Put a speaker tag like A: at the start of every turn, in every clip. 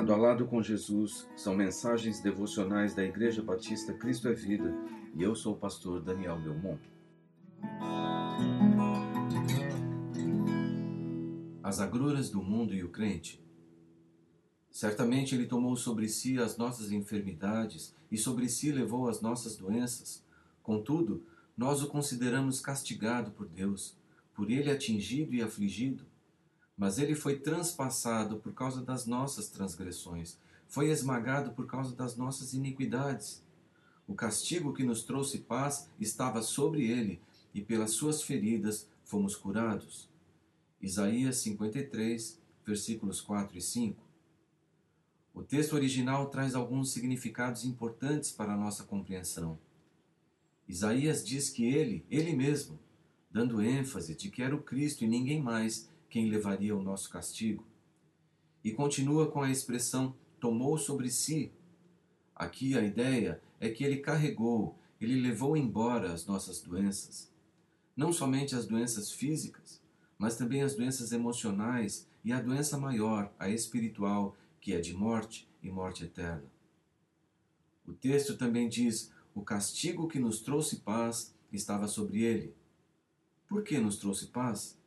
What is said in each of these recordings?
A: Lado a Lado com Jesus são mensagens devocionais da Igreja Batista Cristo é Vida e eu sou o pastor Daniel Belmont. As agruras do mundo e o crente. Certamente ele tomou sobre si as nossas enfermidades e sobre si levou as nossas doenças. Contudo, nós o consideramos castigado por Deus, por ele atingido e afligido mas ele foi transpassado por causa das nossas transgressões, foi esmagado por causa das nossas iniquidades. O castigo que nos trouxe paz estava sobre ele, e pelas suas feridas fomos curados. Isaías 53, versículos 4 e 5. O texto original traz alguns significados importantes para a nossa compreensão. Isaías diz que ele, ele mesmo, dando ênfase de que era o Cristo e ninguém mais, quem levaria o nosso castigo. E continua com a expressão tomou sobre si. Aqui a ideia é que ele carregou, ele levou embora as nossas doenças. Não somente as doenças físicas, mas também as doenças emocionais e a doença maior, a espiritual, que é de morte e morte eterna. O texto também diz: o castigo que nos trouxe paz estava sobre ele. Por que nos trouxe paz?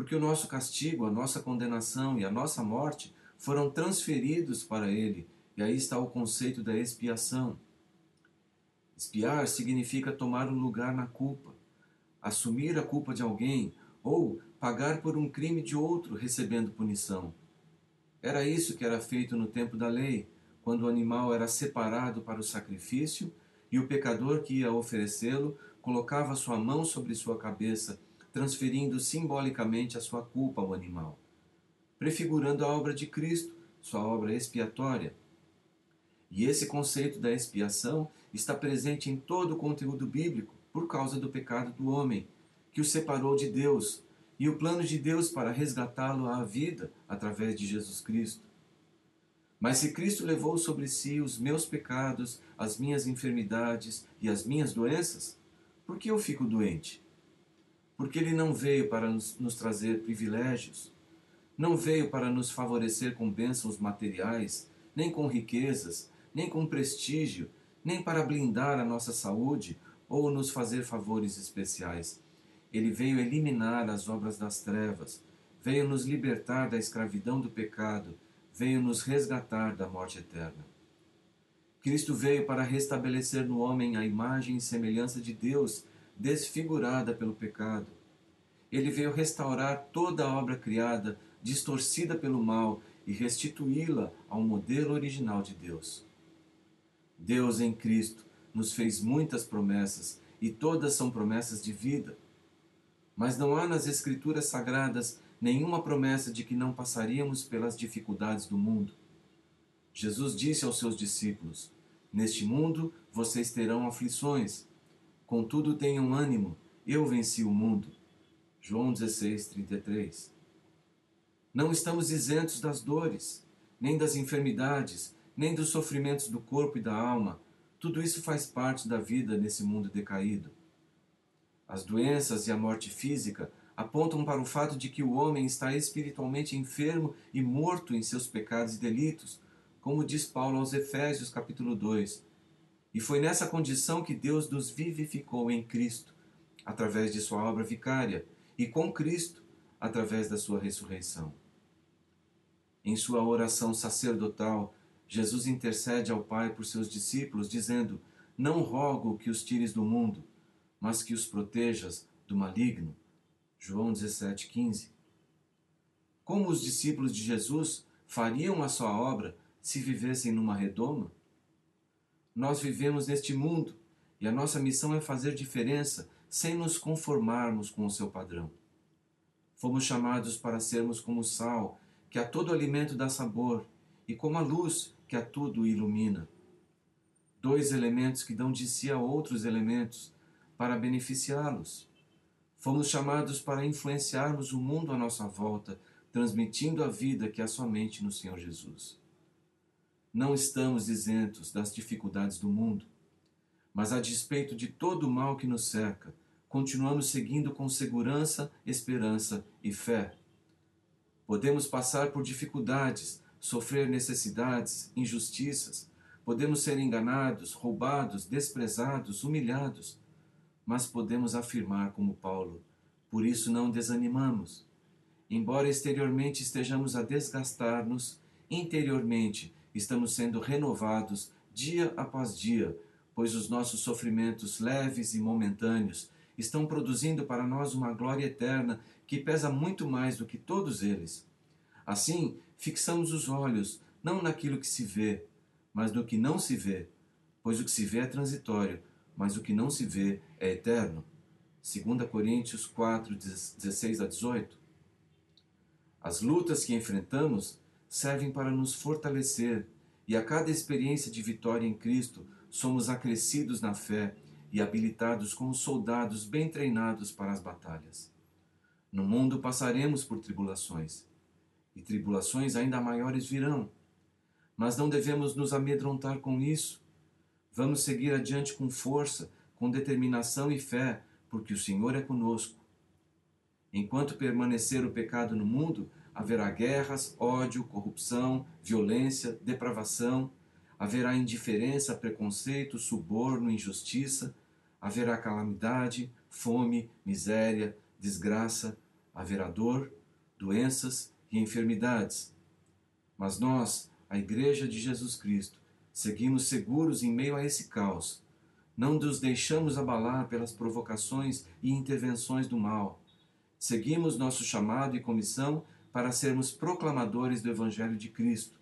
A: Porque o nosso castigo, a nossa condenação e a nossa morte foram transferidos para ele. E aí está o conceito da expiação. Espiar significa tomar um lugar na culpa, assumir a culpa de alguém ou pagar por um crime de outro recebendo punição. Era isso que era feito no tempo da lei, quando o animal era separado para o sacrifício e o pecador que ia oferecê-lo colocava sua mão sobre sua cabeça transferindo simbolicamente a sua culpa ao animal, prefigurando a obra de Cristo, sua obra expiatória. E esse conceito da expiação está presente em todo o conteúdo bíblico por causa do pecado do homem, que o separou de Deus, e o plano de Deus para resgatá-lo à vida através de Jesus Cristo. Mas se Cristo levou sobre si os meus pecados, as minhas enfermidades e as minhas doenças, por que eu fico doente? Porque ele não veio para nos, nos trazer privilégios, não veio para nos favorecer com bênçãos materiais, nem com riquezas, nem com prestígio, nem para blindar a nossa saúde ou nos fazer favores especiais. Ele veio eliminar as obras das trevas, veio nos libertar da escravidão do pecado, veio nos resgatar da morte eterna. Cristo veio para restabelecer no homem a imagem e semelhança de Deus desfigurada pelo pecado. Ele veio restaurar toda a obra criada, distorcida pelo mal, e restituí-la ao modelo original de Deus. Deus em Cristo nos fez muitas promessas, e todas são promessas de vida. Mas não há nas Escrituras Sagradas nenhuma promessa de que não passaríamos pelas dificuldades do mundo. Jesus disse aos seus discípulos: Neste mundo vocês terão aflições, Contudo, tenham ânimo, eu venci o mundo. João 16, 33. Não estamos isentos das dores, nem das enfermidades, nem dos sofrimentos do corpo e da alma. Tudo isso faz parte da vida nesse mundo decaído. As doenças e a morte física apontam para o fato de que o homem está espiritualmente enfermo e morto em seus pecados e delitos, como diz Paulo aos Efésios capítulo 2, e foi nessa condição que Deus nos vivificou em Cristo, através de sua obra vicária, e com Cristo, através da sua ressurreição. Em sua oração sacerdotal, Jesus intercede ao Pai por seus discípulos, dizendo: Não rogo que os tires do mundo, mas que os protejas do maligno. João 17,15. Como os discípulos de Jesus fariam a sua obra se vivessem numa redoma? Nós vivemos neste mundo e a nossa missão é fazer diferença sem nos conformarmos com o seu padrão. Fomos chamados para sermos como o sal, que a todo alimento dá sabor, e como a luz, que a tudo ilumina. Dois elementos que dão de si a outros elementos, para beneficiá-los. Fomos chamados para influenciarmos o mundo à nossa volta, transmitindo a vida que há somente no Senhor Jesus. Não estamos isentos das dificuldades do mundo, mas a despeito de todo o mal que nos cerca, continuamos seguindo com segurança, esperança e fé. Podemos passar por dificuldades, sofrer necessidades, injustiças, podemos ser enganados, roubados, desprezados, humilhados, mas podemos afirmar, como Paulo, por isso não desanimamos. Embora exteriormente estejamos a desgastar-nos, interiormente estamos sendo renovados dia após dia, pois os nossos sofrimentos leves e momentâneos estão produzindo para nós uma glória eterna que pesa muito mais do que todos eles. Assim, fixamos os olhos não naquilo que se vê, mas no que não se vê, pois o que se vê é transitório, mas o que não se vê é eterno. 2 Coríntios 4, 16 a 18. As lutas que enfrentamos servem para nos fortalecer, e a cada experiência de vitória em Cristo somos acrescidos na fé e habilitados como soldados bem treinados para as batalhas. No mundo passaremos por tribulações, e tribulações ainda maiores virão. Mas não devemos nos amedrontar com isso. Vamos seguir adiante com força, com determinação e fé, porque o Senhor é conosco. Enquanto permanecer o pecado no mundo, haverá guerras, ódio, corrupção, violência, depravação, haverá indiferença, preconceito, suborno, injustiça, haverá calamidade, fome, miséria, desgraça, haverá dor, doenças e enfermidades. Mas nós, a Igreja de Jesus Cristo, seguimos seguros em meio a esse caos. Não nos deixamos abalar pelas provocações e intervenções do mal. Seguimos nosso chamado e comissão para sermos proclamadores do Evangelho de Cristo.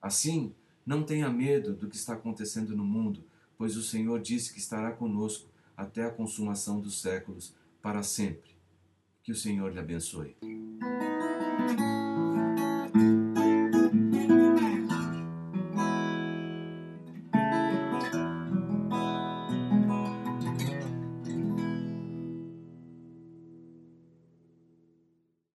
A: Assim, não tenha medo do que está acontecendo no mundo, pois o Senhor disse que estará conosco até a consumação dos séculos, para sempre. Que o Senhor lhe abençoe.